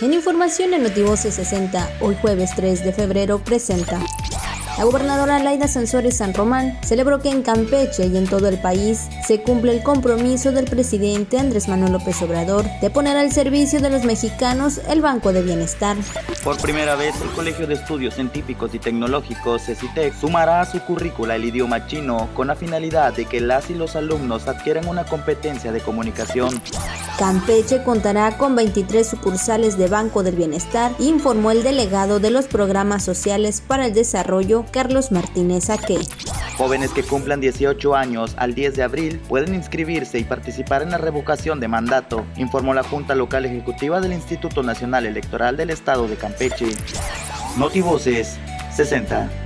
En información en Notivoce 60, hoy jueves 3 de febrero, presenta. La gobernadora Laida Sansores San Román celebró que en Campeche y en todo el país se cumple el compromiso del presidente Andrés Manuel López Obrador de poner al servicio de los mexicanos el Banco de Bienestar. Por primera vez, el Colegio de Estudios Científicos y Tecnológicos, CECITEC, sumará a su currícula el idioma chino con la finalidad de que las y los alumnos adquieran una competencia de comunicación. Campeche contará con 23 sucursales de Banco del Bienestar, informó el delegado de los programas sociales para el desarrollo, Carlos Martínez Aque. Jóvenes que cumplan 18 años al 10 de abril pueden inscribirse y participar en la revocación de mandato, informó la Junta Local Ejecutiva del Instituto Nacional Electoral del Estado de Campeche. Notivoces 60.